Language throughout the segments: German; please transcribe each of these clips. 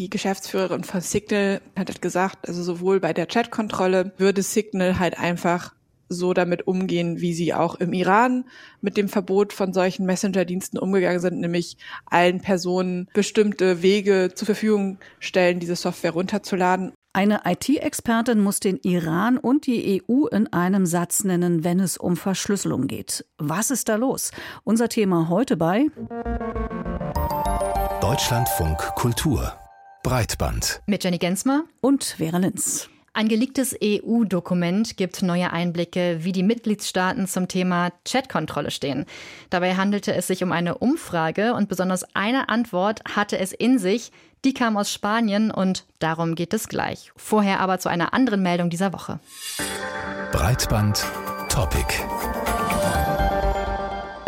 Die Geschäftsführerin von Signal hat halt gesagt, also sowohl bei der Chatkontrolle würde Signal halt einfach so damit umgehen, wie sie auch im Iran mit dem Verbot von solchen Messenger-Diensten umgegangen sind, nämlich allen Personen bestimmte Wege zur Verfügung stellen, diese Software runterzuladen. Eine IT-Expertin muss den Iran und die EU in einem Satz nennen, wenn es um Verschlüsselung geht. Was ist da los? Unser Thema heute bei Deutschlandfunk Kultur Breitband mit Jenny Gensmer und Vera Linz. Ein geleaktes EU-Dokument gibt neue Einblicke, wie die Mitgliedstaaten zum Thema Chatkontrolle stehen. Dabei handelte es sich um eine Umfrage und besonders eine Antwort hatte es in sich. Die kam aus Spanien und darum geht es gleich. Vorher aber zu einer anderen Meldung dieser Woche. Breitband Topic.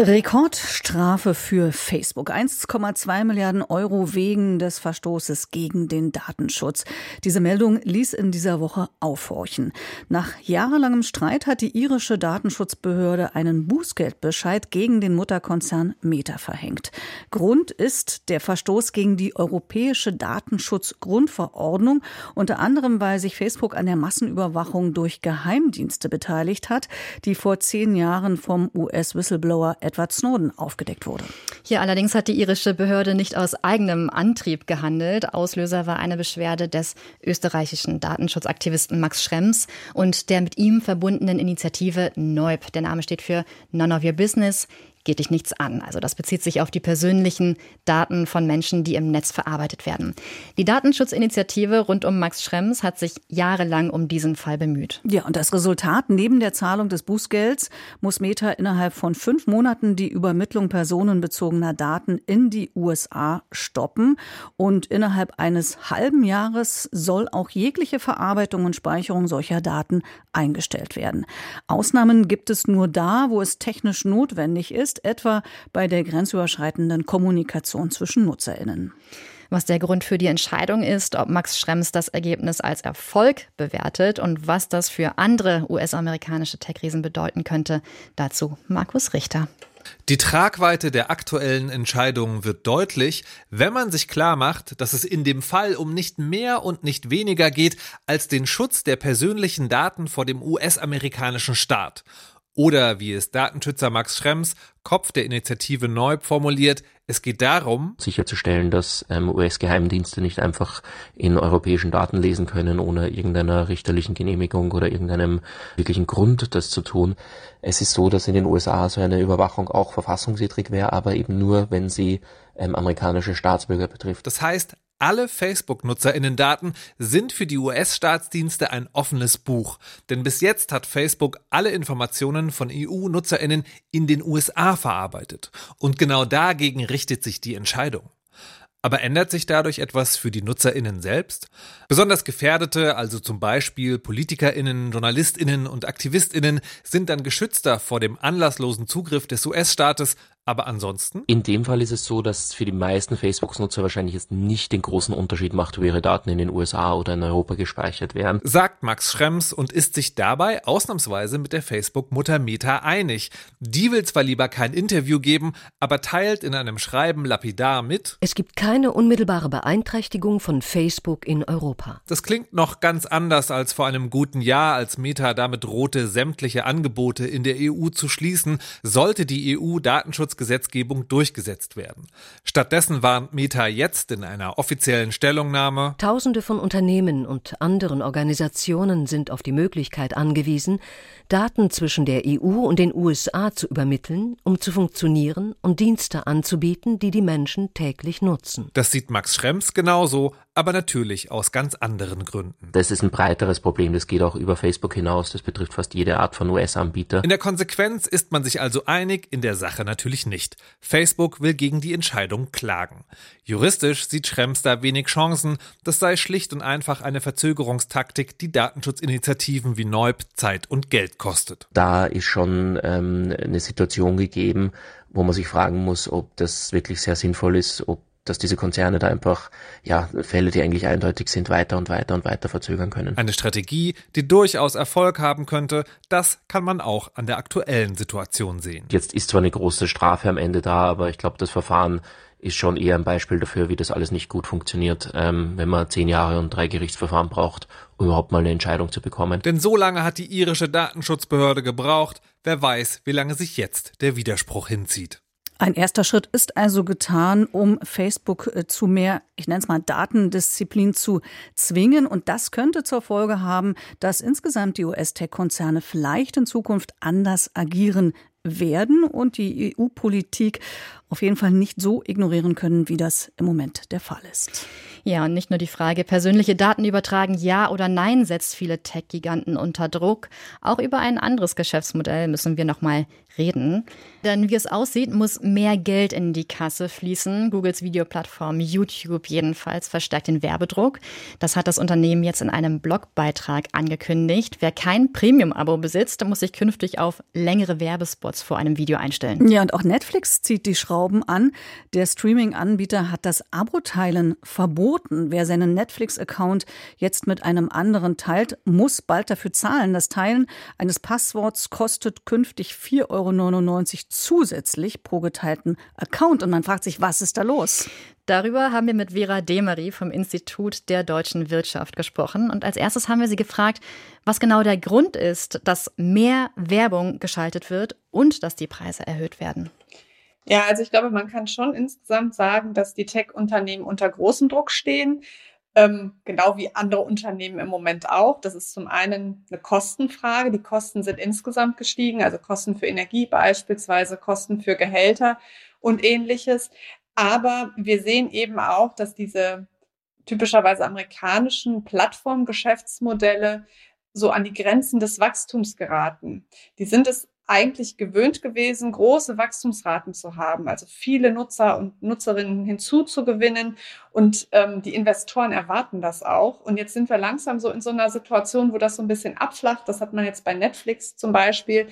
Rekordstrafe für Facebook. 1,2 Milliarden Euro wegen des Verstoßes gegen den Datenschutz. Diese Meldung ließ in dieser Woche aufhorchen. Nach jahrelangem Streit hat die irische Datenschutzbehörde einen Bußgeldbescheid gegen den Mutterkonzern Meta verhängt. Grund ist der Verstoß gegen die europäische Datenschutzgrundverordnung, unter anderem weil sich Facebook an der Massenüberwachung durch Geheimdienste beteiligt hat, die vor zehn Jahren vom US-Whistleblower Edward Snowden aufgedeckt wurde. Hier allerdings hat die irische Behörde nicht aus eigenem Antrieb gehandelt. Auslöser war eine Beschwerde des österreichischen Datenschutzaktivisten Max Schrems und der mit ihm verbundenen Initiative NEUB. Der Name steht für None of Your Business geht dich nichts an. Also das bezieht sich auf die persönlichen Daten von Menschen, die im Netz verarbeitet werden. Die Datenschutzinitiative rund um Max Schrems hat sich jahrelang um diesen Fall bemüht. Ja, und das Resultat, neben der Zahlung des Bußgelds muss Meta innerhalb von fünf Monaten die Übermittlung personenbezogener Daten in die USA stoppen. Und innerhalb eines halben Jahres soll auch jegliche Verarbeitung und Speicherung solcher Daten eingestellt werden. Ausnahmen gibt es nur da, wo es technisch notwendig ist ist, etwa bei der grenzüberschreitenden Kommunikation zwischen Nutzerinnen. Was der Grund für die Entscheidung ist, ob Max Schrems das Ergebnis als Erfolg bewertet und was das für andere US-amerikanische Tech-Riesen bedeuten könnte, dazu Markus Richter. Die Tragweite der aktuellen Entscheidungen wird deutlich, wenn man sich klar macht, dass es in dem Fall um nicht mehr und nicht weniger geht als den Schutz der persönlichen Daten vor dem US-amerikanischen Staat. Oder wie es Datenschützer Max Schrems, Kopf der Initiative Neub, formuliert, es geht darum, sicherzustellen, dass ähm, US-Geheimdienste nicht einfach in europäischen Daten lesen können, ohne irgendeiner richterlichen Genehmigung oder irgendeinem wirklichen Grund, das zu tun. Es ist so, dass in den USA so eine Überwachung auch verfassungswidrig wäre, aber eben nur, wenn sie ähm, amerikanische Staatsbürger betrifft. Das heißt, alle Facebook-NutzerInnen-Daten sind für die US-Staatsdienste ein offenes Buch. Denn bis jetzt hat Facebook alle Informationen von EU-NutzerInnen in den USA verarbeitet. Und genau dagegen richtet sich die Entscheidung. Aber ändert sich dadurch etwas für die NutzerInnen selbst? Besonders Gefährdete, also zum Beispiel PolitikerInnen, JournalistInnen und AktivistInnen, sind dann geschützter vor dem anlasslosen Zugriff des US-Staates aber ansonsten? In dem Fall ist es so, dass für die meisten Facebook-Nutzer wahrscheinlich es nicht den großen Unterschied macht, wo ihre Daten in den USA oder in Europa gespeichert werden. Sagt Max Schrems und ist sich dabei ausnahmsweise mit der Facebook-Mutter Meta einig. Die will zwar lieber kein Interview geben, aber teilt in einem Schreiben lapidar mit. Es gibt keine unmittelbare Beeinträchtigung von Facebook in Europa. Das klingt noch ganz anders als vor einem guten Jahr, als Meta damit drohte, sämtliche Angebote in der EU zu schließen, sollte die EU Datenschutz Datenschutzgesetzgebung durchgesetzt werden. Stattdessen warnt Meta jetzt in einer offiziellen Stellungnahme Tausende von Unternehmen und anderen Organisationen sind auf die Möglichkeit angewiesen, Daten zwischen der EU und den USA zu übermitteln, um zu funktionieren und Dienste anzubieten, die die Menschen täglich nutzen. Das sieht Max Schrems genauso, aber natürlich aus ganz anderen Gründen. Das ist ein breiteres Problem, das geht auch über Facebook hinaus, das betrifft fast jede Art von US-Anbieter. In der Konsequenz ist man sich also einig, in der Sache natürlich nicht. Facebook will gegen die Entscheidung klagen. Juristisch sieht Schrems da wenig Chancen, das sei schlicht und einfach eine Verzögerungstaktik, die Datenschutzinitiativen wie Neub Zeit und Geld kostet. Da ist schon ähm, eine Situation gegeben, wo man sich fragen muss, ob das wirklich sehr sinnvoll ist, ob dass diese Konzerne da einfach ja Fälle, die eigentlich eindeutig sind, weiter und weiter und weiter verzögern können. Eine Strategie, die durchaus Erfolg haben könnte, das kann man auch an der aktuellen Situation sehen. Jetzt ist zwar eine große Strafe am Ende da, aber ich glaube, das Verfahren ist schon eher ein Beispiel dafür, wie das alles nicht gut funktioniert, ähm, wenn man zehn Jahre und drei Gerichtsverfahren braucht, um überhaupt mal eine Entscheidung zu bekommen. Denn so lange hat die irische Datenschutzbehörde gebraucht, wer weiß, wie lange sich jetzt der Widerspruch hinzieht. Ein erster Schritt ist also getan, um Facebook äh, zu mehr, ich nenne es mal Datendisziplin zu zwingen. Und das könnte zur Folge haben, dass insgesamt die US-Tech-Konzerne vielleicht in Zukunft anders agieren werden und die EU-Politik auf jeden Fall nicht so ignorieren können, wie das im Moment der Fall ist. Ja, und nicht nur die Frage, persönliche Daten übertragen, ja oder nein, setzt viele Tech-Giganten unter Druck. Auch über ein anderes Geschäftsmodell müssen wir noch mal reden. Denn wie es aussieht, muss mehr Geld in die Kasse fließen. Googles Videoplattform YouTube jedenfalls verstärkt den Werbedruck. Das hat das Unternehmen jetzt in einem Blogbeitrag angekündigt. Wer kein Premium-Abo besitzt, muss sich künftig auf längere Werbespots vor einem Video einstellen. Ja, und auch Netflix zieht die Schrauben an. Der Streaming-Anbieter hat das Abo-Teilen verboten. Wer seinen Netflix-Account jetzt mit einem anderen teilt, muss bald dafür zahlen. Das Teilen eines Passworts kostet künftig 4,99 Euro zusätzlich pro geteilten Account. Und man fragt sich, was ist da los? Darüber haben wir mit Vera Demery vom Institut der deutschen Wirtschaft gesprochen. Und als erstes haben wir sie gefragt, was genau der Grund ist, dass mehr Werbung geschaltet wird und dass die Preise erhöht werden. Ja, also ich glaube, man kann schon insgesamt sagen, dass die Tech-Unternehmen unter großem Druck stehen. Ähm, genau wie andere Unternehmen im Moment auch. Das ist zum einen eine Kostenfrage. Die Kosten sind insgesamt gestiegen, also Kosten für Energie beispielsweise, Kosten für Gehälter und ähnliches. Aber wir sehen eben auch, dass diese typischerweise amerikanischen Plattformgeschäftsmodelle so an die Grenzen des Wachstums geraten. Die sind es eigentlich gewöhnt gewesen, große Wachstumsraten zu haben, also viele Nutzer und Nutzerinnen hinzuzugewinnen. Und ähm, die Investoren erwarten das auch. Und jetzt sind wir langsam so in so einer Situation, wo das so ein bisschen abflacht. Das hat man jetzt bei Netflix zum Beispiel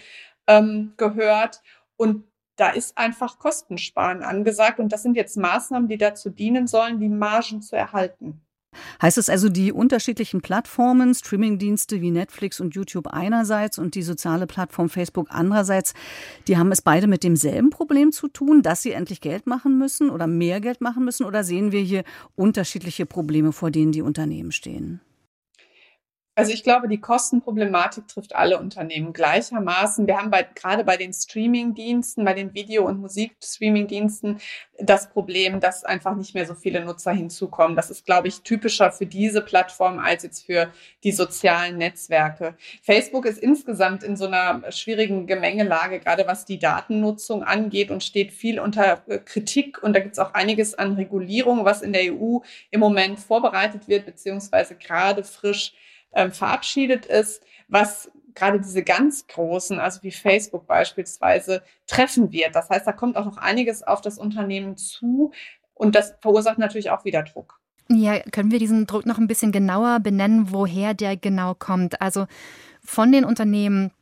ähm, gehört. Und da ist einfach Kostensparen angesagt. Und das sind jetzt Maßnahmen, die dazu dienen sollen, die Margen zu erhalten. Heißt es also, die unterschiedlichen Plattformen, Streamingdienste wie Netflix und YouTube einerseits und die soziale Plattform Facebook andererseits, die haben es beide mit demselben Problem zu tun, dass sie endlich Geld machen müssen oder mehr Geld machen müssen? Oder sehen wir hier unterschiedliche Probleme, vor denen die Unternehmen stehen? Also ich glaube, die Kostenproblematik trifft alle Unternehmen gleichermaßen. Wir haben bei, gerade bei den Streaming-Diensten, bei den Video- und Musik-Streaming-Diensten das Problem, dass einfach nicht mehr so viele Nutzer hinzukommen. Das ist, glaube ich, typischer für diese Plattform als jetzt für die sozialen Netzwerke. Facebook ist insgesamt in so einer schwierigen Gemengelage, gerade was die Datennutzung angeht und steht viel unter äh, Kritik. Und da gibt es auch einiges an Regulierung, was in der EU im Moment vorbereitet wird, beziehungsweise gerade frisch ähm, verabschiedet ist, was gerade diese ganz großen, also wie Facebook beispielsweise, treffen wird. Das heißt, da kommt auch noch einiges auf das Unternehmen zu und das verursacht natürlich auch wieder Druck. Ja, können wir diesen Druck noch ein bisschen genauer benennen, woher der genau kommt? Also von den Unternehmen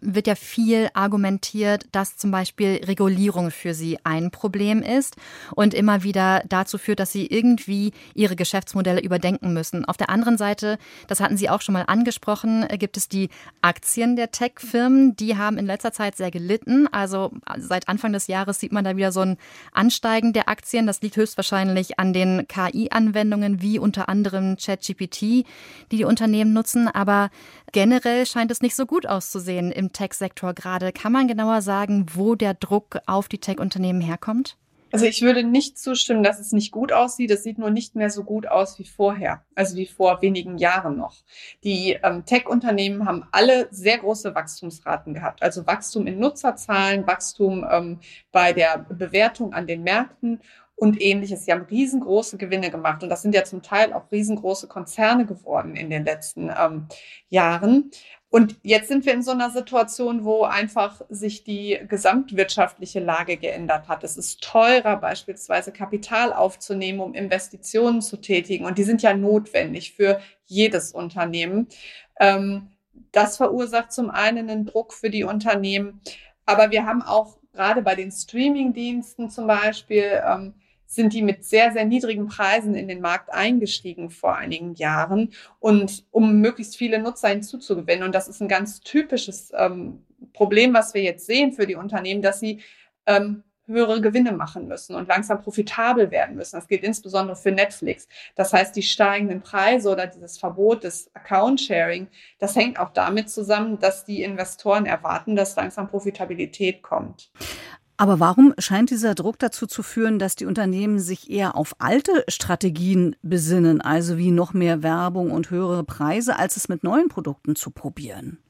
wird ja viel argumentiert, dass zum Beispiel Regulierung für sie ein Problem ist und immer wieder dazu führt, dass sie irgendwie ihre Geschäftsmodelle überdenken müssen. Auf der anderen Seite, das hatten Sie auch schon mal angesprochen, gibt es die Aktien der Tech-Firmen. Die haben in letzter Zeit sehr gelitten. Also seit Anfang des Jahres sieht man da wieder so ein Ansteigen der Aktien. Das liegt höchstwahrscheinlich an den KI-Anwendungen wie unter anderem ChatGPT, die die Unternehmen nutzen. Aber generell scheint es nicht so gut auszusehen im Tech-Sektor gerade. Kann man genauer sagen, wo der Druck auf die Tech-Unternehmen herkommt? Also ich würde nicht zustimmen, dass es nicht gut aussieht. Es sieht nur nicht mehr so gut aus wie vorher, also wie vor wenigen Jahren noch. Die ähm, Tech-Unternehmen haben alle sehr große Wachstumsraten gehabt. Also Wachstum in Nutzerzahlen, Wachstum ähm, bei der Bewertung an den Märkten und ähnliches. Sie haben riesengroße Gewinne gemacht und das sind ja zum Teil auch riesengroße Konzerne geworden in den letzten ähm, Jahren. Und jetzt sind wir in so einer Situation, wo einfach sich die gesamtwirtschaftliche Lage geändert hat. Es ist teurer, beispielsweise Kapital aufzunehmen, um Investitionen zu tätigen. Und die sind ja notwendig für jedes Unternehmen. Ähm, das verursacht zum einen einen Druck für die Unternehmen. Aber wir haben auch gerade bei den Streaming-Diensten zum Beispiel ähm, sind die mit sehr, sehr niedrigen Preisen in den Markt eingestiegen vor einigen Jahren und um möglichst viele Nutzer hinzuzugewinnen. Und das ist ein ganz typisches ähm, Problem, was wir jetzt sehen für die Unternehmen, dass sie ähm, höhere Gewinne machen müssen und langsam profitabel werden müssen. Das gilt insbesondere für Netflix. Das heißt, die steigenden Preise oder dieses Verbot des Account-Sharing, das hängt auch damit zusammen, dass die Investoren erwarten, dass langsam Profitabilität kommt. Aber warum scheint dieser Druck dazu zu führen, dass die Unternehmen sich eher auf alte Strategien besinnen, also wie noch mehr Werbung und höhere Preise, als es mit neuen Produkten zu probieren?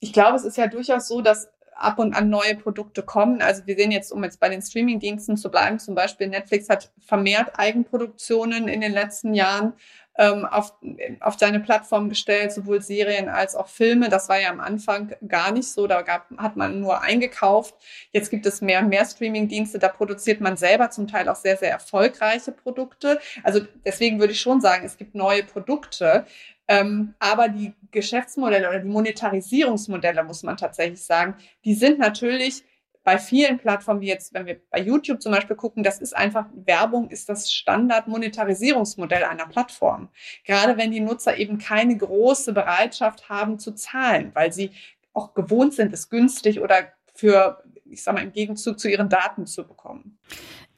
Ich glaube, es ist ja durchaus so, dass ab und an neue Produkte kommen. Also wir sehen jetzt, um jetzt bei den Streamingdiensten zu bleiben, zum Beispiel Netflix hat vermehrt Eigenproduktionen in den letzten Jahren ähm, auf, auf seine Plattform gestellt, sowohl Serien als auch Filme. Das war ja am Anfang gar nicht so. Da gab, hat man nur eingekauft. Jetzt gibt es mehr und mehr Streamingdienste. Da produziert man selber zum Teil auch sehr, sehr erfolgreiche Produkte. Also deswegen würde ich schon sagen, es gibt neue Produkte. Ähm, aber die Geschäftsmodelle oder die Monetarisierungsmodelle, muss man tatsächlich sagen, die sind natürlich bei vielen Plattformen, wie jetzt, wenn wir bei YouTube zum Beispiel gucken, das ist einfach, Werbung ist das Standard-Monetarisierungsmodell einer Plattform. Gerade wenn die Nutzer eben keine große Bereitschaft haben zu zahlen, weil sie auch gewohnt sind, es günstig oder für, ich sag mal, im Gegenzug zu ihren Daten zu bekommen.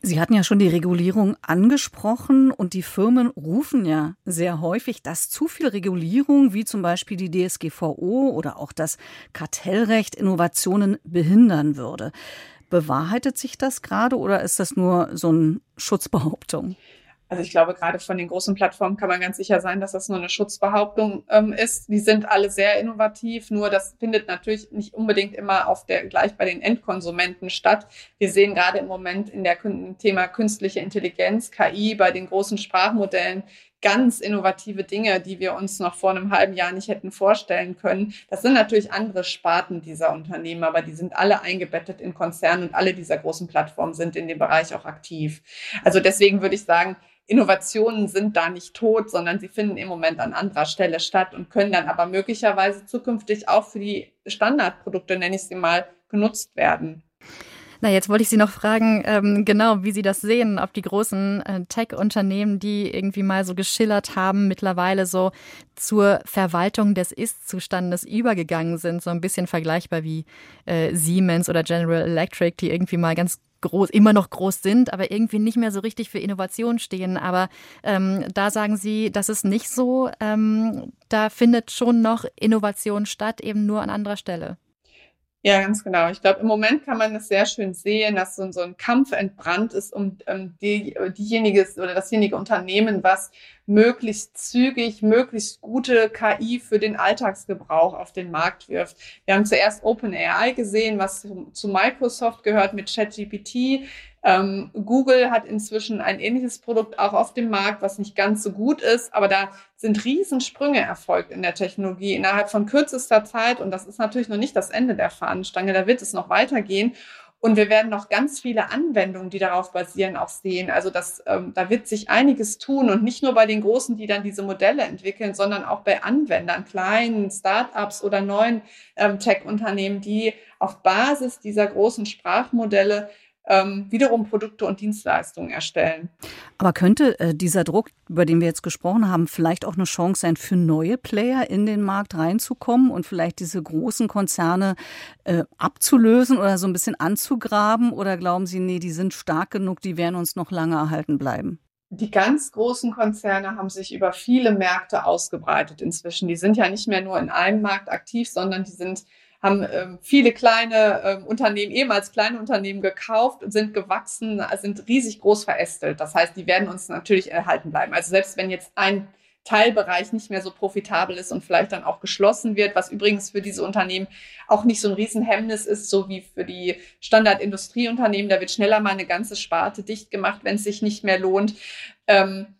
Sie hatten ja schon die Regulierung angesprochen und die Firmen rufen ja sehr häufig, dass zu viel Regulierung, wie zum Beispiel die DSGVO oder auch das Kartellrecht, Innovationen behindern würde. Bewahrheitet sich das gerade oder ist das nur so eine Schutzbehauptung? Also ich glaube, gerade von den großen Plattformen kann man ganz sicher sein, dass das nur eine Schutzbehauptung ähm, ist. Die sind alle sehr innovativ, nur das findet natürlich nicht unbedingt immer auf der, gleich bei den Endkonsumenten statt. Wir sehen gerade im Moment in der Thema künstliche Intelligenz, KI, bei den großen Sprachmodellen ganz innovative Dinge, die wir uns noch vor einem halben Jahr nicht hätten vorstellen können. Das sind natürlich andere Sparten dieser Unternehmen, aber die sind alle eingebettet in Konzernen und alle dieser großen Plattformen sind in dem Bereich auch aktiv. Also deswegen würde ich sagen, Innovationen sind da nicht tot, sondern sie finden im Moment an anderer Stelle statt und können dann aber möglicherweise zukünftig auch für die Standardprodukte, nenne ich sie mal, genutzt werden. Na, jetzt wollte ich Sie noch fragen, ähm, genau, wie Sie das sehen, ob die großen äh, Tech-Unternehmen, die irgendwie mal so geschillert haben, mittlerweile so zur Verwaltung des Ist-Zustandes übergegangen sind, so ein bisschen vergleichbar wie äh, Siemens oder General Electric, die irgendwie mal ganz groß, immer noch groß sind, aber irgendwie nicht mehr so richtig für Innovation stehen. Aber ähm, da sagen Sie, das ist nicht so. Ähm, da findet schon noch Innovation statt, eben nur an anderer Stelle. Ja, ganz genau. Ich glaube, im Moment kann man es sehr schön sehen, dass so, so ein Kampf entbrannt ist um ähm, die, diejenige oder dasjenige Unternehmen, was möglichst zügig, möglichst gute KI für den Alltagsgebrauch auf den Markt wirft. Wir haben zuerst OpenAI gesehen, was zu Microsoft gehört mit ChatGPT. Ähm, Google hat inzwischen ein ähnliches Produkt auch auf dem Markt, was nicht ganz so gut ist, aber da sind Riesensprünge erfolgt in der Technologie innerhalb von kürzester Zeit und das ist natürlich noch nicht das Ende der Fahnenstange, da wird es noch weitergehen. Und wir werden noch ganz viele Anwendungen, die darauf basieren, auch sehen. Also das, ähm, da wird sich einiges tun und nicht nur bei den Großen, die dann diese Modelle entwickeln, sondern auch bei Anwendern, kleinen Startups oder neuen ähm, Tech-Unternehmen, die auf Basis dieser großen Sprachmodelle ähm, wiederum Produkte und Dienstleistungen erstellen. Aber könnte äh, dieser Druck, über den wir jetzt gesprochen haben, vielleicht auch eine Chance sein, für neue Player in den Markt reinzukommen und vielleicht diese großen Konzerne äh, abzulösen oder so ein bisschen anzugraben? Oder glauben Sie, nee, die sind stark genug, die werden uns noch lange erhalten bleiben? die ganz großen Konzerne haben sich über viele Märkte ausgebreitet inzwischen. Die sind ja nicht mehr nur in einem Markt aktiv, sondern die sind haben ähm, viele kleine ähm, Unternehmen, ehemals kleine Unternehmen gekauft und sind gewachsen, sind riesig groß verästelt. Das heißt, die werden uns natürlich erhalten bleiben. Also selbst wenn jetzt ein Teilbereich nicht mehr so profitabel ist und vielleicht dann auch geschlossen wird, was übrigens für diese Unternehmen auch nicht so ein Riesenhemmnis ist, so wie für die Standardindustrieunternehmen. Da wird schneller mal eine ganze Sparte dicht gemacht, wenn es sich nicht mehr lohnt. Ähm,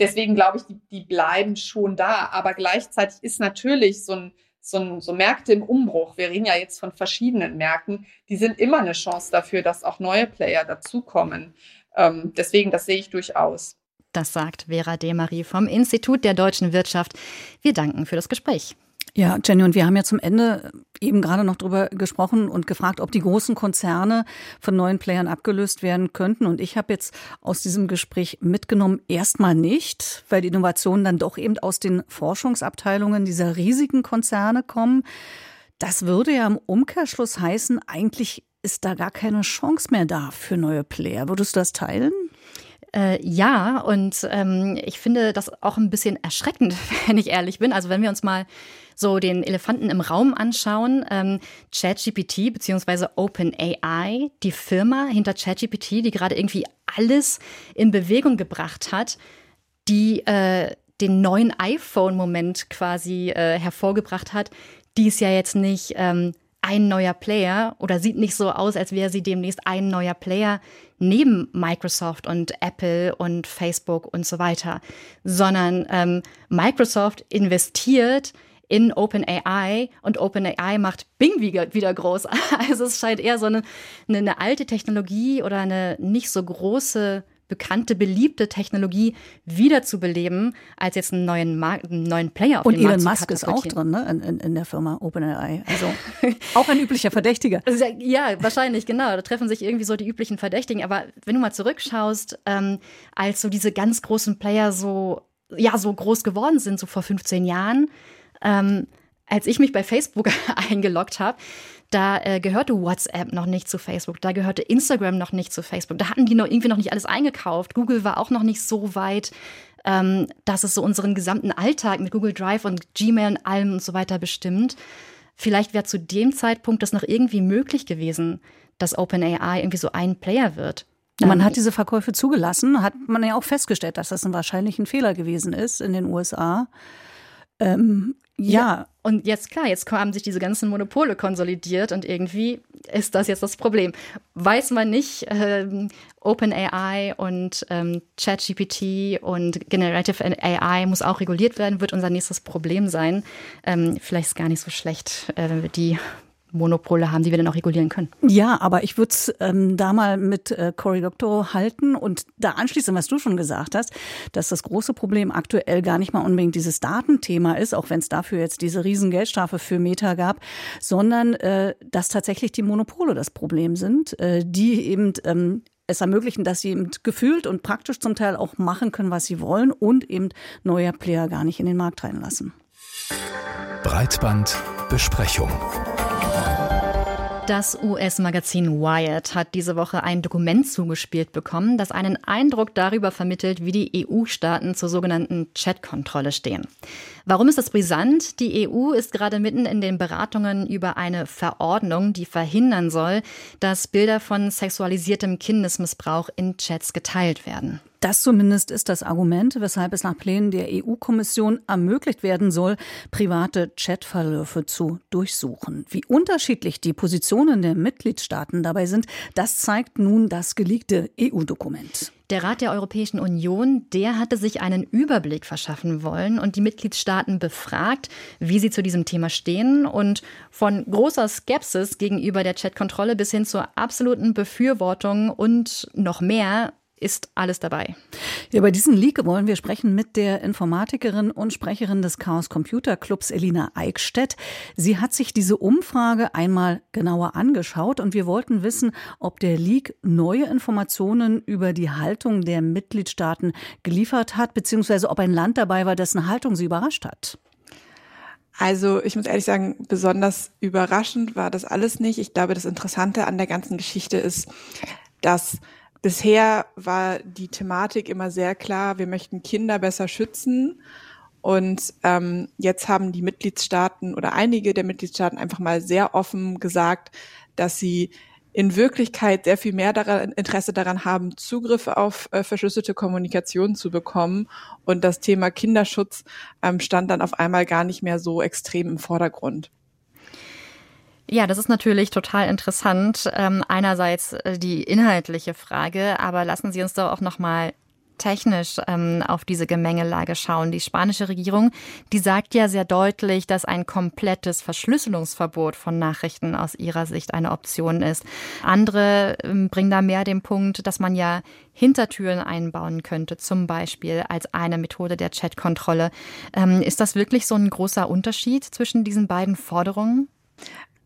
deswegen glaube ich, die, die bleiben schon da. Aber gleichzeitig ist natürlich so ein so, so Märkte im Umbruch, wir reden ja jetzt von verschiedenen Märkten, die sind immer eine Chance dafür, dass auch neue Player dazukommen. Ähm, deswegen, das sehe ich durchaus. Das sagt Vera Demarie vom Institut der deutschen Wirtschaft. Wir danken für das Gespräch. Ja, Jenny, und wir haben ja zum Ende eben gerade noch drüber gesprochen und gefragt, ob die großen Konzerne von neuen Playern abgelöst werden könnten. Und ich habe jetzt aus diesem Gespräch mitgenommen, erstmal nicht, weil die Innovationen dann doch eben aus den Forschungsabteilungen dieser riesigen Konzerne kommen. Das würde ja im Umkehrschluss heißen, eigentlich ist da gar keine Chance mehr da für neue Player. Würdest du das teilen? Äh, ja, und ähm, ich finde das auch ein bisschen erschreckend, wenn ich ehrlich bin. Also wenn wir uns mal so den Elefanten im Raum anschauen, ähm, ChatGPT bzw. OpenAI, die Firma hinter ChatGPT, die gerade irgendwie alles in Bewegung gebracht hat, die äh, den neuen iPhone-Moment quasi äh, hervorgebracht hat, die ist ja jetzt nicht ähm, ein neuer Player oder sieht nicht so aus, als wäre sie demnächst ein neuer Player neben Microsoft und Apple und Facebook und so weiter, sondern ähm, Microsoft investiert in OpenAI und OpenAI macht Bing wieder, wieder groß. Also es scheint eher so eine, eine alte Technologie oder eine nicht so große bekannte, beliebte Technologie wiederzubeleben, als jetzt einen neuen, Markt, einen neuen Player auf Und den Elon Markt Musk ist auch drin, ne? In, in, in der Firma OpenAI. Also auch ein üblicher Verdächtiger. Also, ja, wahrscheinlich, genau. Da treffen sich irgendwie so die üblichen Verdächtigen. Aber wenn du mal zurückschaust, ähm, als so diese ganz großen Player so, ja, so groß geworden sind, so vor 15 Jahren, ähm, als ich mich bei Facebook eingeloggt habe, da äh, gehörte WhatsApp noch nicht zu Facebook, da gehörte Instagram noch nicht zu Facebook. Da hatten die noch irgendwie noch nicht alles eingekauft. Google war auch noch nicht so weit, ähm, dass es so unseren gesamten Alltag mit Google Drive und Gmail und allem und so weiter bestimmt. Vielleicht wäre zu dem Zeitpunkt das noch irgendwie möglich gewesen, dass OpenAI irgendwie so ein Player wird. Man Ähm, hat diese Verkäufe zugelassen, hat man ja auch festgestellt, dass das ein wahrscheinlich Fehler gewesen ist in den USA. Ähm, ja, Und jetzt, klar, jetzt haben sich diese ganzen Monopole konsolidiert und irgendwie ist das jetzt das Problem. Weiß man nicht, ähm, OpenAI und ähm, ChatGPT und Generative AI muss auch reguliert werden, wird unser nächstes Problem sein. Ähm, vielleicht ist gar nicht so schlecht, äh, die Monopole haben, die wir dann auch regulieren können. Ja, aber ich würde es ähm, da mal mit äh, Cory Doctorow halten und da anschließen, was du schon gesagt hast, dass das große Problem aktuell gar nicht mal unbedingt dieses Datenthema ist, auch wenn es dafür jetzt diese riesen Geldstrafe für Meta gab, sondern äh, dass tatsächlich die Monopole das Problem sind, äh, die eben ähm, es ermöglichen, dass sie eben gefühlt und praktisch zum Teil auch machen können, was sie wollen und eben neue Player gar nicht in den Markt reinlassen. Breitbandbesprechung. Das US-Magazin Wired hat diese Woche ein Dokument zugespielt bekommen, das einen Eindruck darüber vermittelt, wie die EU-Staaten zur sogenannten Chat-Kontrolle stehen. Warum ist das brisant? Die EU ist gerade mitten in den Beratungen über eine Verordnung, die verhindern soll, dass Bilder von sexualisiertem Kindesmissbrauch in Chats geteilt werden. Das zumindest ist das Argument, weshalb es nach Plänen der EU-Kommission ermöglicht werden soll, private Chatverläufe zu durchsuchen. Wie unterschiedlich die Positionen der Mitgliedstaaten dabei sind, das zeigt nun das geleakte EU-Dokument. Der Rat der Europäischen Union, der hatte sich einen Überblick verschaffen wollen und die Mitgliedstaaten befragt, wie sie zu diesem Thema stehen und von großer Skepsis gegenüber der Chatkontrolle bis hin zur absoluten Befürwortung und noch mehr ist alles dabei. Über diesen Leak wollen wir sprechen mit der Informatikerin und Sprecherin des Chaos Computer Clubs Elina Eickstedt. Sie hat sich diese Umfrage einmal genauer angeschaut und wir wollten wissen, ob der Leak neue Informationen über die Haltung der Mitgliedstaaten geliefert hat, beziehungsweise ob ein Land dabei war, dessen Haltung sie überrascht hat. Also ich muss ehrlich sagen, besonders überraschend war das alles nicht. Ich glaube, das Interessante an der ganzen Geschichte ist, dass bisher war die Thematik immer sehr klar, wir möchten Kinder besser schützen. Und ähm, jetzt haben die Mitgliedstaaten oder einige der Mitgliedstaaten einfach mal sehr offen gesagt, dass sie in Wirklichkeit sehr viel mehr daran, Interesse daran haben, Zugriffe auf äh, verschlüsselte Kommunikation zu bekommen. Und das Thema Kinderschutz ähm, stand dann auf einmal gar nicht mehr so extrem im Vordergrund. Ja, das ist natürlich total interessant. Ähm, einerseits äh, die inhaltliche Frage, aber lassen Sie uns doch auch noch mal technisch ähm, auf diese Gemengelage schauen. Die spanische Regierung, die sagt ja sehr deutlich, dass ein komplettes Verschlüsselungsverbot von Nachrichten aus ihrer Sicht eine Option ist. Andere ähm, bringen da mehr den Punkt, dass man ja Hintertüren einbauen könnte, zum Beispiel als eine Methode der Chatkontrolle. Ähm, ist das wirklich so ein großer Unterschied zwischen diesen beiden Forderungen?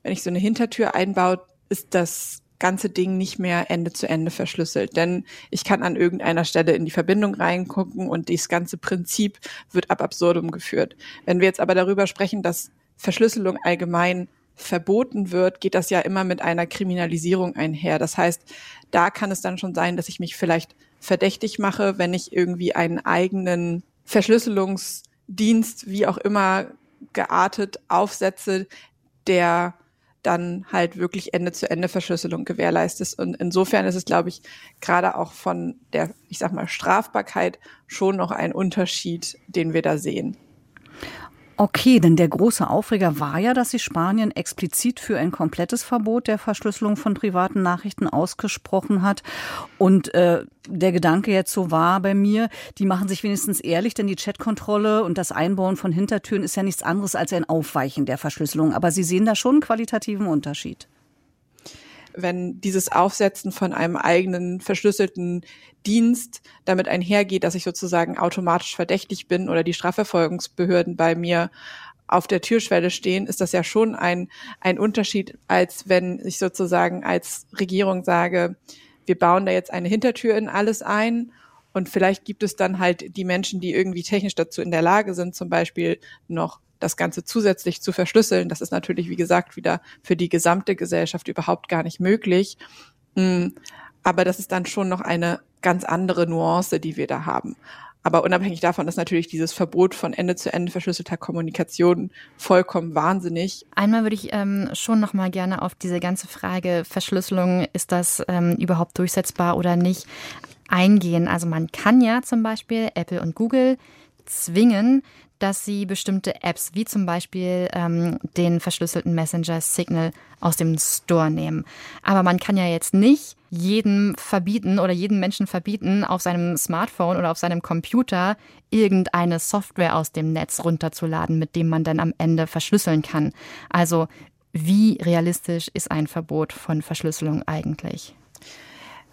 Wenn ich so eine Hintertür einbaue, ist das ganze Ding nicht mehr Ende zu Ende verschlüsselt. Denn ich kann an irgendeiner Stelle in die Verbindung reingucken und das ganze Prinzip wird ab absurdum geführt. Wenn wir jetzt aber darüber sprechen, dass Verschlüsselung allgemein verboten wird, geht das ja immer mit einer Kriminalisierung einher. Das heißt, da kann es dann schon sein, dass ich mich vielleicht verdächtig mache, wenn ich irgendwie einen eigenen Verschlüsselungsdienst, wie auch immer geartet, aufsetze, der dann halt wirklich Ende-zu-Ende-Verschlüsselung gewährleistet. Und insofern ist es, glaube ich, gerade auch von der, ich sag mal, Strafbarkeit schon noch ein Unterschied, den wir da sehen. Okay, denn der große Aufreger war ja, dass sich Spanien explizit für ein komplettes Verbot der Verschlüsselung von privaten Nachrichten ausgesprochen hat. Und äh, der Gedanke jetzt so war bei mir, die machen sich wenigstens ehrlich, denn die Chatkontrolle und das Einbauen von Hintertüren ist ja nichts anderes als ein Aufweichen der Verschlüsselung. Aber Sie sehen da schon einen qualitativen Unterschied wenn dieses Aufsetzen von einem eigenen verschlüsselten Dienst damit einhergeht, dass ich sozusagen automatisch verdächtig bin oder die Strafverfolgungsbehörden bei mir auf der Türschwelle stehen, ist das ja schon ein, ein Unterschied, als wenn ich sozusagen als Regierung sage, wir bauen da jetzt eine Hintertür in alles ein und vielleicht gibt es dann halt die Menschen, die irgendwie technisch dazu in der Lage sind, zum Beispiel noch das Ganze zusätzlich zu verschlüsseln. Das ist natürlich, wie gesagt, wieder für die gesamte Gesellschaft überhaupt gar nicht möglich. Mm, aber das ist dann schon noch eine ganz andere Nuance, die wir da haben. Aber unabhängig davon ist natürlich dieses Verbot von Ende zu Ende verschlüsselter Kommunikation vollkommen wahnsinnig. Einmal würde ich ähm, schon noch mal gerne auf diese ganze Frage Verschlüsselung, ist das ähm, überhaupt durchsetzbar oder nicht, eingehen. Also man kann ja zum Beispiel Apple und Google zwingen, dass sie bestimmte Apps, wie zum Beispiel ähm, den verschlüsselten Messenger Signal aus dem Store nehmen. Aber man kann ja jetzt nicht jedem verbieten oder jeden Menschen verbieten, auf seinem Smartphone oder auf seinem Computer irgendeine Software aus dem Netz runterzuladen, mit dem man dann am Ende verschlüsseln kann. Also wie realistisch ist ein Verbot von Verschlüsselung eigentlich?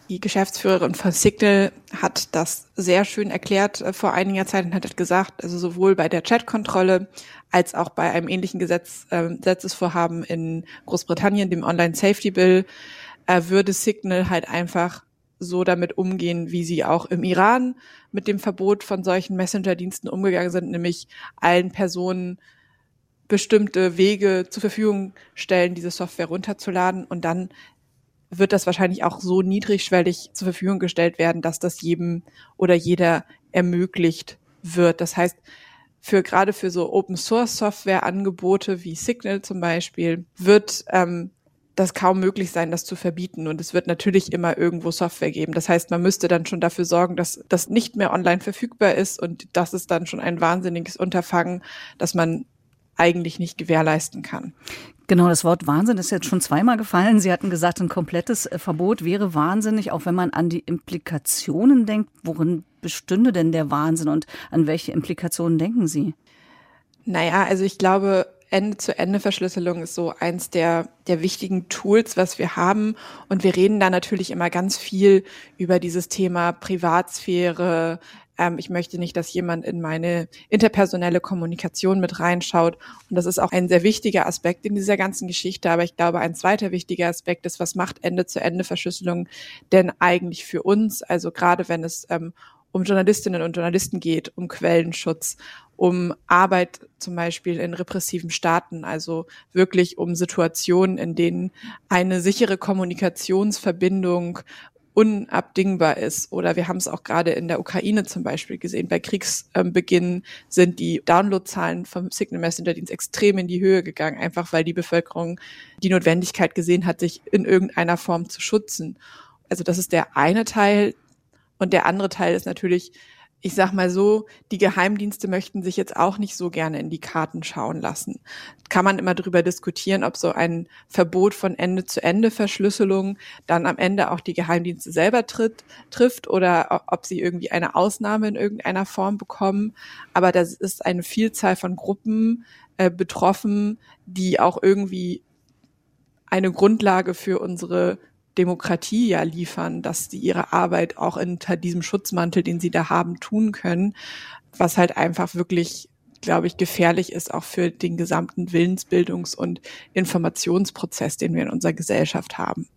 Die Geschäftsführerin von Signal hat das sehr schön erklärt äh, vor einiger Zeit und hat gesagt, also sowohl bei der Chatkontrolle als auch bei einem ähnlichen Gesetz, äh, Gesetzesvorhaben in Großbritannien, dem Online Safety Bill, äh, würde Signal halt einfach so damit umgehen, wie sie auch im Iran mit dem Verbot von solchen Messenger-Diensten umgegangen sind, nämlich allen Personen bestimmte Wege zur Verfügung stellen, diese Software runterzuladen und dann wird das wahrscheinlich auch so niedrigschwellig zur Verfügung gestellt werden, dass das jedem oder jeder ermöglicht wird. Das heißt, für gerade für so Open Source Software Angebote wie Signal zum Beispiel wird ähm, das kaum möglich sein, das zu verbieten. Und es wird natürlich immer irgendwo Software geben. Das heißt, man müsste dann schon dafür sorgen, dass das nicht mehr online verfügbar ist. Und das ist dann schon ein wahnsinniges Unterfangen, dass man eigentlich nicht gewährleisten kann. Genau, das Wort Wahnsinn ist jetzt schon zweimal gefallen. Sie hatten gesagt, ein komplettes äh, Verbot wäre wahnsinnig, auch wenn man an die Implikationen denkt. Worin bestünde denn der Wahnsinn und an welche Implikationen denken Sie? Naja, also ich glaube, Ende-zu-Ende-Verschlüsselung ist so eins der, der wichtigen Tools, was wir haben. Und wir reden da natürlich immer ganz viel über dieses Thema Privatsphäre, ähm, ich möchte nicht, dass jemand in meine interpersonelle Kommunikation mit reinschaut. Und das ist auch ein sehr wichtiger Aspekt in dieser ganzen Geschichte. Aber ich glaube, ein zweiter wichtiger Aspekt ist, was macht Ende-zu-Ende-Verschlüsselung denn eigentlich für uns? Also gerade wenn es ähm, um Journalistinnen und Journalisten geht, um Quellenschutz, um Arbeit zum Beispiel in repressiven Staaten, also wirklich um Situationen, in denen eine sichere Kommunikationsverbindung unabdingbar ist. Oder wir haben es auch gerade in der Ukraine zum Beispiel gesehen. Bei Kriegsbeginn sind die Downloadzahlen vom Signal Messenger Dienst extrem in die Höhe gegangen, einfach weil die Bevölkerung die Notwendigkeit gesehen hat, sich in irgendeiner Form zu schützen. Also das ist der eine Teil. Und der andere Teil ist natürlich ich sag mal so, die Geheimdienste möchten sich jetzt auch nicht so gerne in die Karten schauen lassen. Kann man immer darüber diskutieren, ob so ein Verbot von Ende-zu-Ende-Verschlüsselung dann am Ende auch die Geheimdienste selber tritt, trifft oder ob sie irgendwie eine Ausnahme in irgendeiner Form bekommen. Aber das ist eine Vielzahl von Gruppen äh, betroffen, die auch irgendwie eine Grundlage für unsere Demokratie ja liefern, dass sie ihre Arbeit auch unter diesem Schutzmantel, den sie da haben, tun können, was halt einfach wirklich glaube ich, gefährlich ist auch für den gesamten Willensbildungs- und Informationsprozess, den wir in unserer Gesellschaft haben.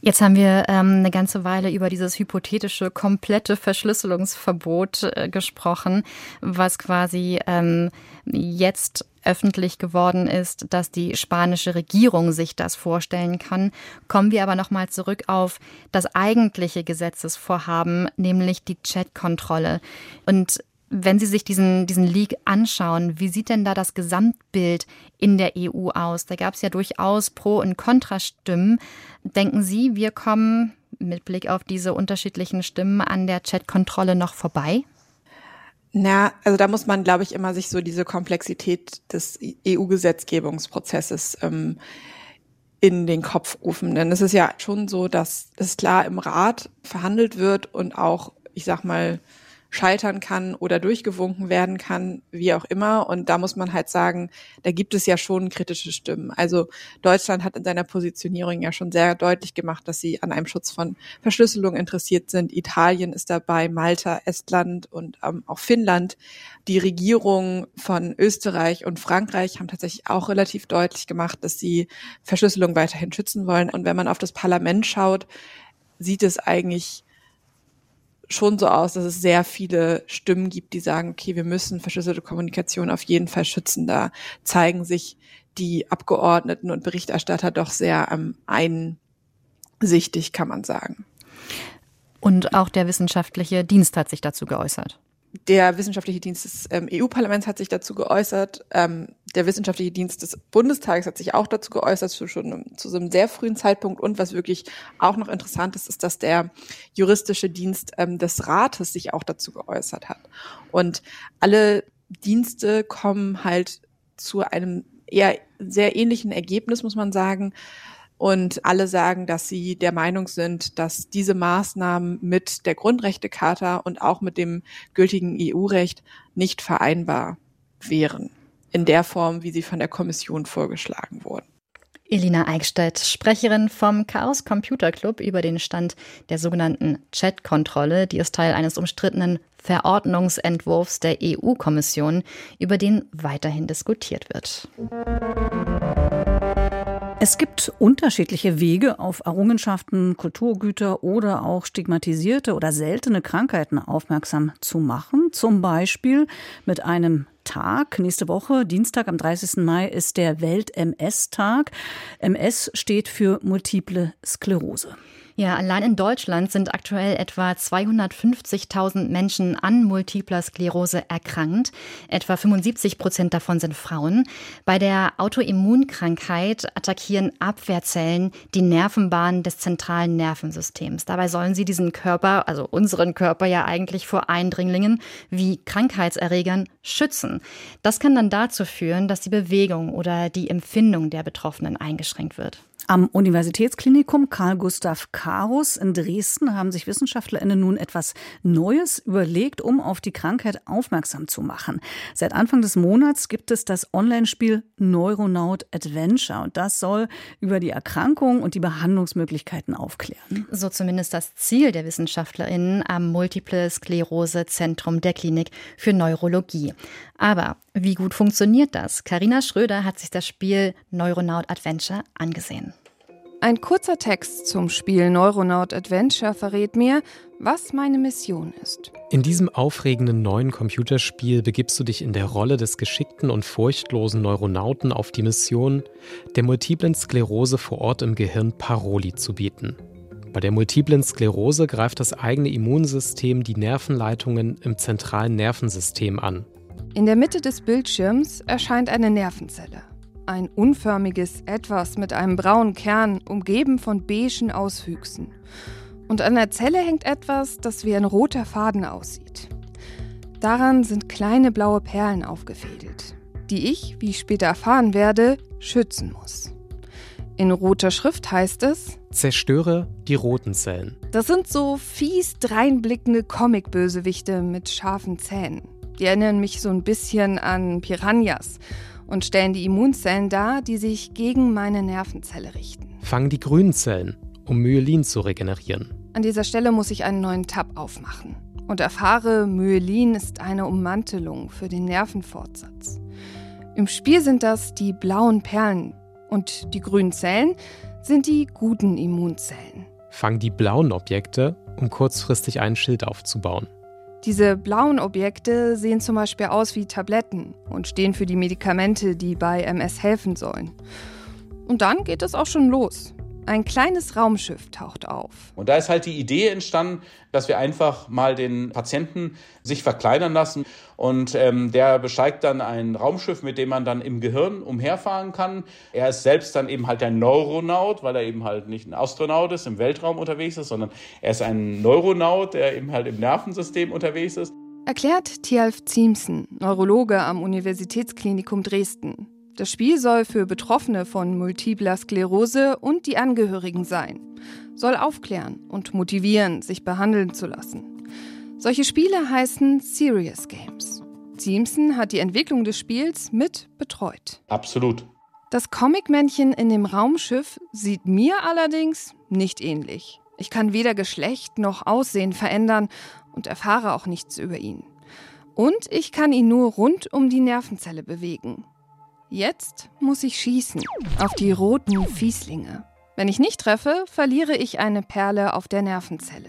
Jetzt haben wir ähm, eine ganze Weile über dieses hypothetische komplette Verschlüsselungsverbot äh, gesprochen, was quasi ähm, jetzt öffentlich geworden ist, dass die spanische Regierung sich das vorstellen kann. Kommen wir aber nochmal zurück auf das eigentliche Gesetzesvorhaben, nämlich die Chatkontrolle. Und wenn Sie sich diesen, diesen Leak anschauen, wie sieht denn da das Gesamtbild in der EU aus? Da gab es ja durchaus Pro- und Kontrastimmen. Denken Sie, wir kommen mit Blick auf diese unterschiedlichen Stimmen an der Chatkontrolle noch vorbei? Na, also da muss man, glaube ich, immer sich so diese Komplexität des EU-Gesetzgebungsprozesses ähm, in den Kopf rufen. Denn es ist ja schon so, dass es klar im Rat verhandelt wird und auch, ich sag mal, scheitern kann oder durchgewunken werden kann, wie auch immer. Und da muss man halt sagen, da gibt es ja schon kritische Stimmen. Also Deutschland hat in seiner Positionierung ja schon sehr deutlich gemacht, dass sie an einem Schutz von Verschlüsselung interessiert sind. Italien ist dabei, Malta, Estland und ähm, auch Finnland. Die Regierung von Österreich und Frankreich haben tatsächlich auch relativ deutlich gemacht, dass sie Verschlüsselung weiterhin schützen wollen. Und wenn man auf das Parlament schaut, sieht es eigentlich schon so aus, dass es sehr viele Stimmen gibt, die sagen, okay, wir müssen verschlüsselte Kommunikation auf jeden Fall schützen. Da zeigen sich die Abgeordneten und Berichterstatter doch sehr ähm, einsichtig, kann man sagen. Und auch der wissenschaftliche Dienst hat sich dazu geäußert. Der wissenschaftliche Dienst des ähm, EU-Parlaments hat sich dazu geäußert. Ähm, der wissenschaftliche Dienst des Bundestages hat sich auch dazu geäußert, zu schon zu so einem sehr frühen Zeitpunkt. Und was wirklich auch noch interessant ist, ist, dass der juristische Dienst ähm, des Rates sich auch dazu geäußert hat. Und alle Dienste kommen halt zu einem eher sehr ähnlichen Ergebnis, muss man sagen. Und alle sagen, dass sie der Meinung sind, dass diese Maßnahmen mit der Grundrechtecharta und auch mit dem gültigen EU-Recht nicht vereinbar wären. In der Form, wie sie von der Kommission vorgeschlagen wurden. Elina Eickstedt, Sprecherin vom Chaos Computer Club über den Stand der sogenannten Chat-Kontrolle, die ist Teil eines umstrittenen Verordnungsentwurfs der EU-Kommission, über den weiterhin diskutiert wird. Es gibt unterschiedliche Wege, auf Errungenschaften, Kulturgüter oder auch stigmatisierte oder seltene Krankheiten aufmerksam zu machen. Zum Beispiel mit einem Tag. Nächste Woche, Dienstag am 30. Mai, ist der Welt-MS-Tag. MS steht für multiple Sklerose. Ja, allein in Deutschland sind aktuell etwa 250.000 Menschen an multipler Sklerose erkrankt. Etwa 75 Prozent davon sind Frauen. Bei der Autoimmunkrankheit attackieren Abwehrzellen die Nervenbahnen des zentralen Nervensystems. Dabei sollen sie diesen Körper, also unseren Körper ja eigentlich vor Eindringlingen wie Krankheitserregern schützen. Das kann dann dazu führen, dass die Bewegung oder die Empfindung der Betroffenen eingeschränkt wird. Am Universitätsklinikum Karl Gustav Karus in Dresden haben sich WissenschaftlerInnen nun etwas Neues überlegt, um auf die Krankheit aufmerksam zu machen. Seit Anfang des Monats gibt es das Online-Spiel Neuronaut Adventure und das soll über die Erkrankung und die Behandlungsmöglichkeiten aufklären. So zumindest das Ziel der WissenschaftlerInnen am Multiple Sklerose Zentrum der Klinik für Neurologie. Aber wie gut funktioniert das? Karina Schröder hat sich das Spiel Neuronaut Adventure angesehen. Ein kurzer Text zum Spiel Neuronaut Adventure verrät mir, was meine Mission ist. In diesem aufregenden neuen Computerspiel begibst du dich in der Rolle des geschickten und furchtlosen Neuronauten auf die Mission, der multiplen Sklerose vor Ort im Gehirn Paroli zu bieten. Bei der multiplen Sklerose greift das eigene Immunsystem die Nervenleitungen im zentralen Nervensystem an. In der Mitte des Bildschirms erscheint eine Nervenzelle. Ein unförmiges Etwas mit einem braunen Kern, umgeben von beigen Auswüchsen. Und an der Zelle hängt etwas, das wie ein roter Faden aussieht. Daran sind kleine blaue Perlen aufgefädelt, die ich, wie ich später erfahren werde, schützen muss. In roter Schrift heißt es: Zerstöre die roten Zellen. Das sind so fies dreinblickende Comic-Bösewichte mit scharfen Zähnen. Die erinnern mich so ein bisschen an Piranhas und stellen die Immunzellen dar, die sich gegen meine Nervenzelle richten. Fang die grünen Zellen, um Myelin zu regenerieren. An dieser Stelle muss ich einen neuen Tab aufmachen und erfahre, Myelin ist eine Ummantelung für den Nervenfortsatz. Im Spiel sind das die blauen Perlen und die grünen Zellen sind die guten Immunzellen. Fangen die blauen Objekte, um kurzfristig ein Schild aufzubauen. Diese blauen Objekte sehen zum Beispiel aus wie Tabletten und stehen für die Medikamente, die bei MS helfen sollen. Und dann geht es auch schon los. Ein kleines Raumschiff taucht auf. Und da ist halt die Idee entstanden, dass wir einfach mal den Patienten sich verkleinern lassen. Und ähm, der besteigt dann ein Raumschiff, mit dem man dann im Gehirn umherfahren kann. Er ist selbst dann eben halt ein Neuronaut, weil er eben halt nicht ein Astronaut ist, im Weltraum unterwegs ist, sondern er ist ein Neuronaut, der eben halt im Nervensystem unterwegs ist. Erklärt Thialf Ziemsen, Neurologe am Universitätsklinikum Dresden. Das Spiel soll für Betroffene von multipler Sklerose und die Angehörigen sein, soll aufklären und motivieren, sich behandeln zu lassen. Solche Spiele heißen Serious Games. Simpson hat die Entwicklung des Spiels mit betreut. Absolut. Das Comicmännchen in dem Raumschiff sieht mir allerdings nicht ähnlich. Ich kann weder Geschlecht noch Aussehen verändern und erfahre auch nichts über ihn. Und ich kann ihn nur rund um die Nervenzelle bewegen. Jetzt muss ich schießen auf die roten Fieslinge. Wenn ich nicht treffe, verliere ich eine Perle auf der Nervenzelle.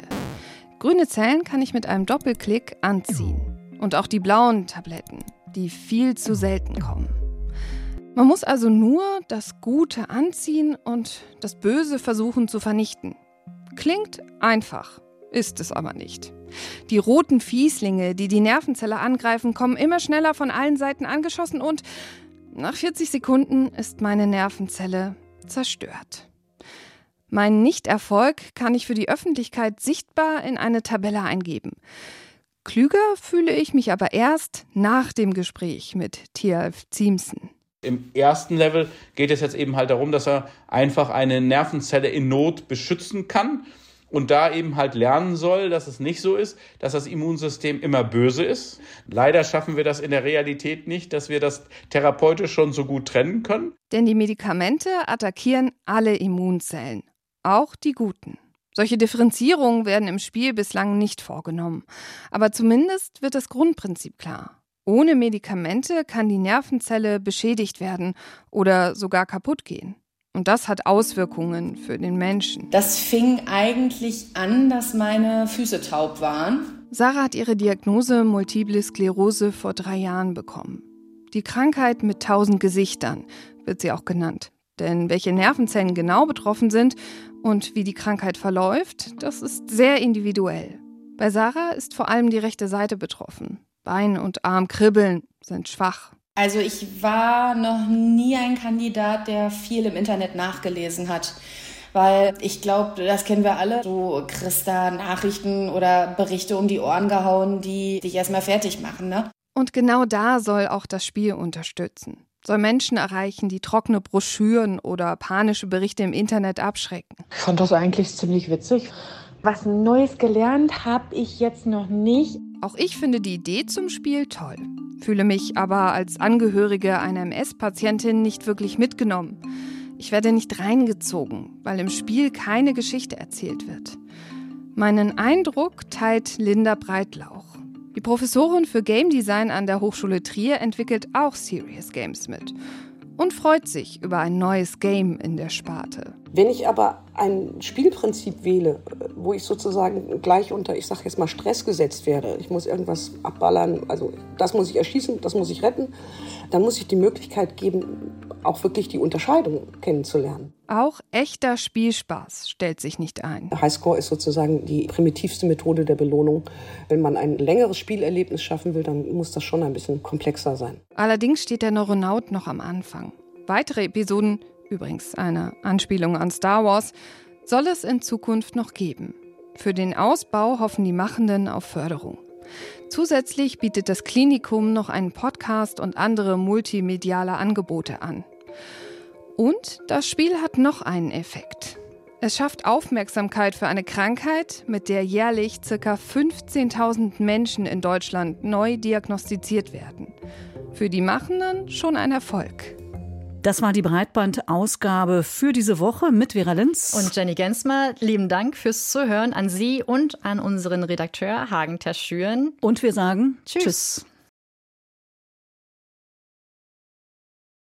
Grüne Zellen kann ich mit einem Doppelklick anziehen. Und auch die blauen Tabletten, die viel zu selten kommen. Man muss also nur das Gute anziehen und das Böse versuchen zu vernichten. Klingt einfach, ist es aber nicht. Die roten Fieslinge, die die Nervenzelle angreifen, kommen immer schneller von allen Seiten angeschossen und nach 40 Sekunden ist meine Nervenzelle zerstört. Meinen Nichterfolg kann ich für die Öffentlichkeit sichtbar in eine Tabelle eingeben. Klüger fühle ich mich aber erst nach dem Gespräch mit Tialf Ziemsen. Im ersten Level geht es jetzt eben halt darum, dass er einfach eine Nervenzelle in Not beschützen kann und da eben halt lernen soll, dass es nicht so ist, dass das Immunsystem immer böse ist. Leider schaffen wir das in der Realität nicht, dass wir das therapeutisch schon so gut trennen können. Denn die Medikamente attackieren alle Immunzellen, auch die guten. Solche Differenzierungen werden im Spiel bislang nicht vorgenommen. Aber zumindest wird das Grundprinzip klar. Ohne Medikamente kann die Nervenzelle beschädigt werden oder sogar kaputt gehen. Und das hat Auswirkungen für den Menschen. Das fing eigentlich an, dass meine Füße taub waren. Sarah hat ihre Diagnose Multiple Sklerose vor drei Jahren bekommen. Die Krankheit mit tausend Gesichtern wird sie auch genannt. Denn welche Nervenzellen genau betroffen sind und wie die Krankheit verläuft, das ist sehr individuell. Bei Sarah ist vor allem die rechte Seite betroffen. Bein und Arm kribbeln, sind schwach. Also ich war noch nie ein Kandidat, der viel im Internet nachgelesen hat. Weil ich glaube, das kennen wir alle. Du kriegst da Nachrichten oder Berichte um die Ohren gehauen, die dich erstmal fertig machen, ne? Und genau da soll auch das Spiel unterstützen. Soll Menschen erreichen, die trockene Broschüren oder panische Berichte im Internet abschrecken. Ich fand das eigentlich ziemlich witzig. Was Neues gelernt habe ich jetzt noch nicht. Auch ich finde die Idee zum Spiel toll fühle mich aber als Angehörige einer MS-Patientin nicht wirklich mitgenommen. Ich werde nicht reingezogen, weil im Spiel keine Geschichte erzählt wird. Meinen Eindruck teilt Linda Breitlauch. Die Professorin für Game Design an der Hochschule Trier entwickelt auch Serious Games mit und freut sich über ein neues Game in der Sparte. Wenn ich aber ein Spielprinzip wähle, wo ich sozusagen gleich unter, ich sage jetzt mal, Stress gesetzt werde, ich muss irgendwas abballern, also das muss ich erschießen, das muss ich retten, dann muss ich die Möglichkeit geben, auch wirklich die Unterscheidung kennenzulernen. Auch echter Spielspaß stellt sich nicht ein. Highscore ist sozusagen die primitivste Methode der Belohnung. Wenn man ein längeres Spielerlebnis schaffen will, dann muss das schon ein bisschen komplexer sein. Allerdings steht der Neuronaut noch am Anfang. Weitere Episoden, übrigens eine Anspielung an Star Wars, soll es in Zukunft noch geben. Für den Ausbau hoffen die Machenden auf Förderung. Zusätzlich bietet das Klinikum noch einen Podcast und andere multimediale Angebote an. Und das Spiel hat noch einen Effekt. Es schafft Aufmerksamkeit für eine Krankheit, mit der jährlich ca. 15.000 Menschen in Deutschland neu diagnostiziert werden. Für die Machenden schon ein Erfolg. Das war die Breitband-Ausgabe für diese Woche mit Vera Linz. Und Jenny Gensmer. Lieben Dank fürs Zuhören an Sie und an unseren Redakteur Hagen Terschüren. Und wir sagen Tschüss. Tschüss.